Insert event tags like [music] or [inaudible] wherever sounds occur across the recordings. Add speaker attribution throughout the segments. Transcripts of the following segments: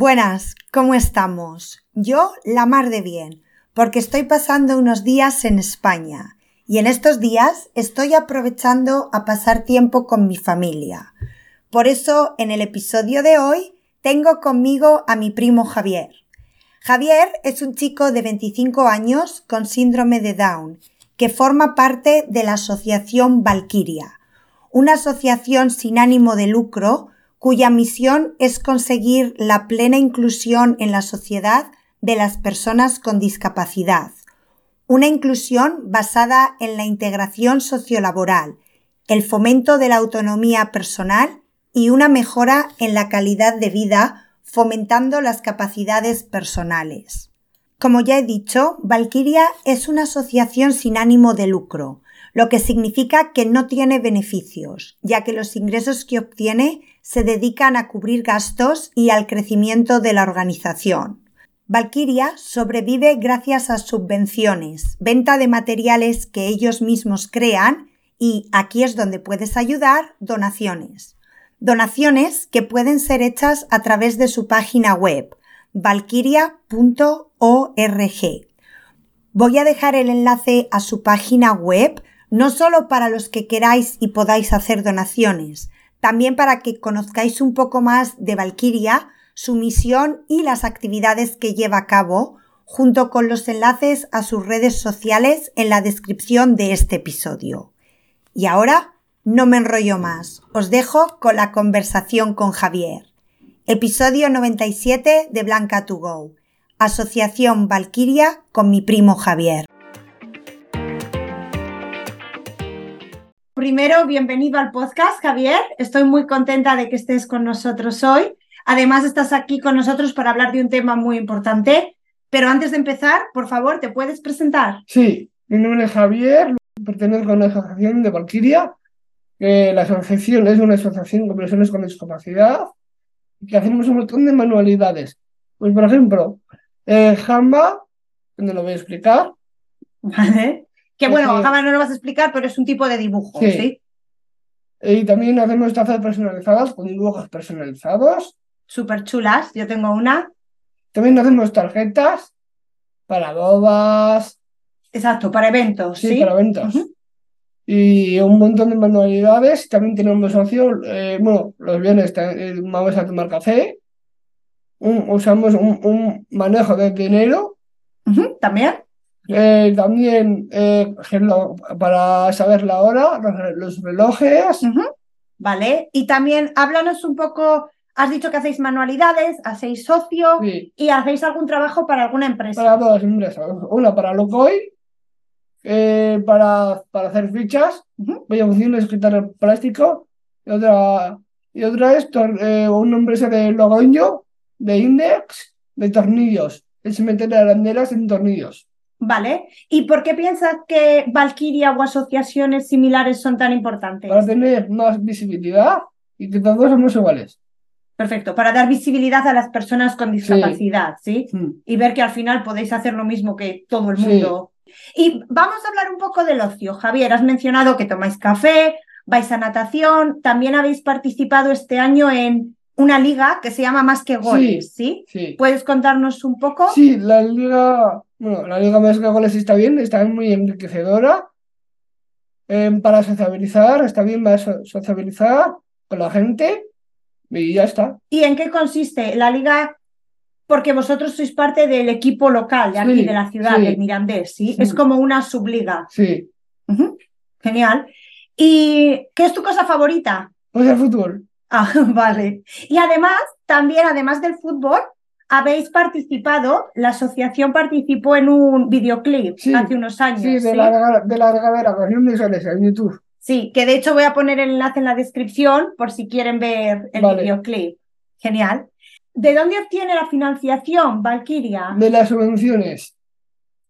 Speaker 1: Buenas, ¿cómo estamos? Yo la mar de bien, porque estoy pasando unos días en España y en estos días estoy aprovechando a pasar tiempo con mi familia. Por eso, en el episodio de hoy, tengo conmigo a mi primo Javier. Javier es un chico de 25 años con síndrome de Down, que forma parte de la asociación Valkyria, una asociación sin ánimo de lucro cuya misión es conseguir la plena inclusión en la sociedad de las personas con discapacidad. Una inclusión basada en la integración sociolaboral, el fomento de la autonomía personal y una mejora en la calidad de vida fomentando las capacidades personales. Como ya he dicho, Valkyria es una asociación sin ánimo de lucro, lo que significa que no tiene beneficios, ya que los ingresos que obtiene se dedican a cubrir gastos y al crecimiento de la organización. Valkyria sobrevive gracias a subvenciones, venta de materiales que ellos mismos crean y, aquí es donde puedes ayudar, donaciones. Donaciones que pueden ser hechas a través de su página web valkyria.org. Voy a dejar el enlace a su página web no solo para los que queráis y podáis hacer donaciones, también para que conozcáis un poco más de Valkyria, su misión y las actividades que lleva a cabo, junto con los enlaces a sus redes sociales en la descripción de este episodio. Y ahora no me enrollo más, os dejo con la conversación con Javier. Episodio 97 de Blanca to Go. Asociación Valkyria con mi primo Javier. Primero, bienvenido al podcast, Javier. Estoy muy contenta de que estés con nosotros hoy. Además, estás aquí con nosotros para hablar de un tema muy importante. Pero antes de empezar, por favor, ¿te puedes presentar?
Speaker 2: Sí, mi nombre es Javier, pertenezco a una asociación de Valkyria. la asociación es una asociación de personas con discapacidad y que hacemos un montón de manualidades. Pues, por ejemplo, eh, Jamba, donde lo voy a explicar.
Speaker 1: Vale. Que bueno, jamás no lo vas a explicar, pero es un tipo de dibujo, ¿sí?
Speaker 2: Y también hacemos tazas personalizadas con dibujos personalizados.
Speaker 1: Súper chulas, yo tengo una.
Speaker 2: También hacemos tarjetas para bodas.
Speaker 1: Exacto, para eventos,
Speaker 2: sí. para eventos. Y un montón de manualidades. También tenemos opción, eh, bueno, los viernes eh, vamos a tomar café. usamos un, manejo de dinero.
Speaker 1: También.
Speaker 2: Eh, también eh, para saber la hora, los, relojes.
Speaker 1: Vale, y también háblanos un poco, has dicho que hacéis manualidades, hacéis socio y hacéis algún trabajo para alguna empresa.
Speaker 2: Para dos empresas, una para Locoy, eh, para, para hacer fichas, voy a funcionar escritor plástico, y otra, y otra es una empresa de Logoño, de Index, de tornillos, es meter arandelas en tornillos.
Speaker 1: Vale. ¿Y por qué piensas que Valkyria o asociaciones similares son tan importantes?
Speaker 2: Para tener más visibilidad y que todos somos iguales.
Speaker 1: Perfecto, para dar visibilidad a las personas con discapacidad, ¿sí? Hmm. Y ver que al final podéis hacer lo mismo que todo el mundo. Y vamos a hablar un poco del ocio. Javier, has mencionado que tomáis café, vais a natación, también habéis participado este año en una liga que se llama Más que Goles, ¿sí?
Speaker 2: ¿sí?
Speaker 1: ¿Puedes contarnos un poco?
Speaker 2: Sí, la liga bueno, la Liga Más Goles está bien, está muy enriquecedora. Em, para sociabilizar, está bien para sociabilizar con la gente y ya está.
Speaker 1: ¿Y en qué consiste la liga? Porque vosotros sois parte del equipo local de aquí, de la ciudad, del Mirandés, ¿sí? Es como una subliga.
Speaker 2: Sí.
Speaker 1: Genial. ¿Y qué es tu cosa favorita?
Speaker 2: Pues el fútbol.
Speaker 1: Ah, [laughs] vale. Y además, también, además del fútbol, habéis participado, la asociación participó en un videoclip hace unos años.
Speaker 2: Sí, de, La, de la regadera, en YouTube.
Speaker 1: Sí, que de hecho voy a poner el enlace en la descripción por si quieren ver el videoclip. Genial. ¿De dónde obtiene la financiación, Valkyria?
Speaker 2: De las subvenciones.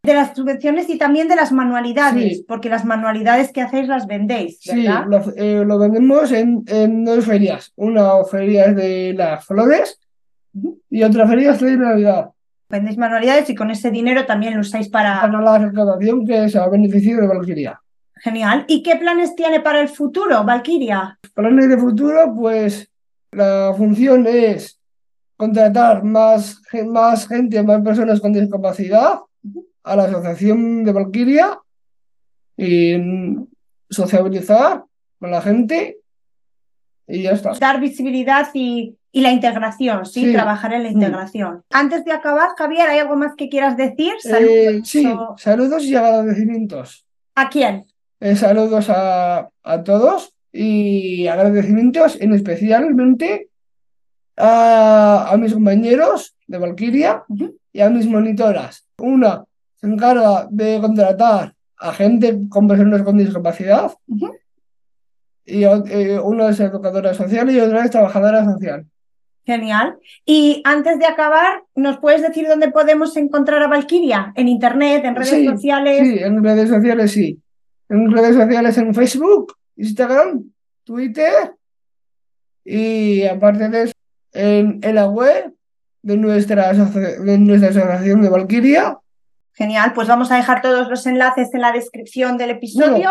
Speaker 1: De las subvenciones y también de las manualidades, porque las manualidades que hacéis las vendéis, ¿verdad?
Speaker 2: Sí, lo, eh, lo vendemos en, en, dos ferias. Una feria de las flores y otra feria es de Navidad.
Speaker 1: Vendéis manualidades y con ese dinero también lo usáis para...
Speaker 2: Para la recaudación que se va a beneficiar de Valkyria.
Speaker 1: Genial. ¿Y qué planes tiene para el futuro, Valkyria?
Speaker 2: Planes de futuro, pues la función es contratar más, más gente, más personas con discapacidad a la asociación de Valkyria y sociabilizar con la gente y ya está.
Speaker 3: Dar visibilidad y, y la integración, ¿sí?
Speaker 2: Sí.
Speaker 3: Trabajar en la
Speaker 2: Mm.
Speaker 3: integración. Antes de acabar, Javier, ¿hay algo más que quieras decir?
Speaker 2: Eh,
Speaker 3: Saludos.
Speaker 2: sí,
Speaker 3: o-
Speaker 2: saludos y agradecimientos.
Speaker 3: ¿A quién?
Speaker 2: Eh, saludos a, a todos y agradecimientos en especialmente a, a mis compañeros de Valkyria y a mis monitoras. Una se encarga de contratar a gente con personas con discapacidad y eh, una es educadora social y otra es trabajadora social.
Speaker 3: Genial. Y antes de acabar, ¿nos puedes decir dónde podemos encontrar a Valkyria? ¿En internet, en redes
Speaker 2: Sí,
Speaker 3: sociales?
Speaker 2: Sí, en redes sociales sí. En redes sociales en Facebook, Instagram, Twitter y aparte de eso, en, en la web de nuestra, de nuestra asociación de Valkyria.
Speaker 3: Genial, pues vamos a dejar todos los enlaces en la descripción del episodio.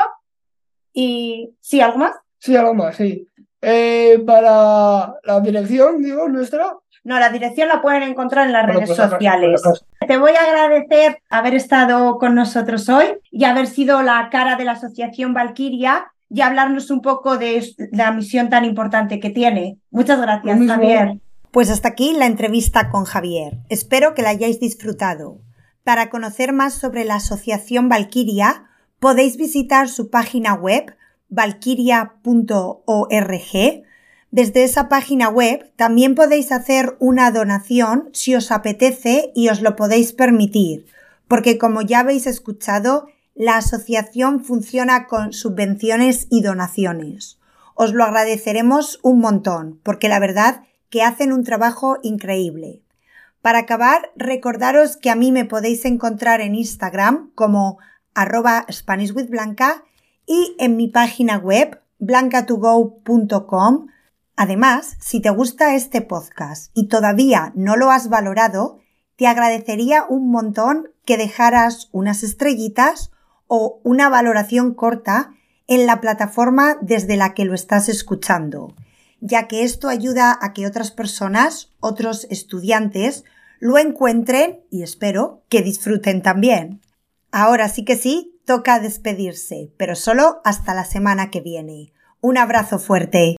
Speaker 3: Y sí, ¿algo más?
Speaker 2: Sí, algo más, sí. Eh, para la dirección, digo, nuestra.
Speaker 3: No, la dirección la pueden encontrar en las
Speaker 2: Bueno,
Speaker 3: redes
Speaker 2: pues, acá-
Speaker 3: sociales. Te voy a agradecer haber estado con nosotros hoy y haber sido la cara de la Asociación Valkyria y hablarnos un poco de la misión tan importante que tiene. Muchas gracias. Javier.
Speaker 1: Pues hasta aquí la entrevista con Javier. Espero que la hayáis disfrutado. Para conocer más sobre la Asociación Valkyria, podéis visitar su página web valkyria.org. Desde esa página web también podéis hacer una donación si os apetece y os lo podéis permitir, porque como ya habéis escuchado, la asociación funciona con subvenciones y donaciones. Os lo agradeceremos un montón, porque la verdad que hacen un trabajo increíble. Para acabar, recordaros que a mí me podéis encontrar en Instagram como arroba SpanishWithBlanca y en mi página web blancatogo.com. Además, si te gusta este podcast y todavía no lo has valorado, te agradecería un montón que dejaras unas estrellitas o una valoración corta en la plataforma desde la que lo estás escuchando, ya que esto ayuda a que otras personas, otros estudiantes, lo encuentren y espero que disfruten también. Ahora sí que sí, toca despedirse, pero solo hasta la semana que viene. Un abrazo fuerte.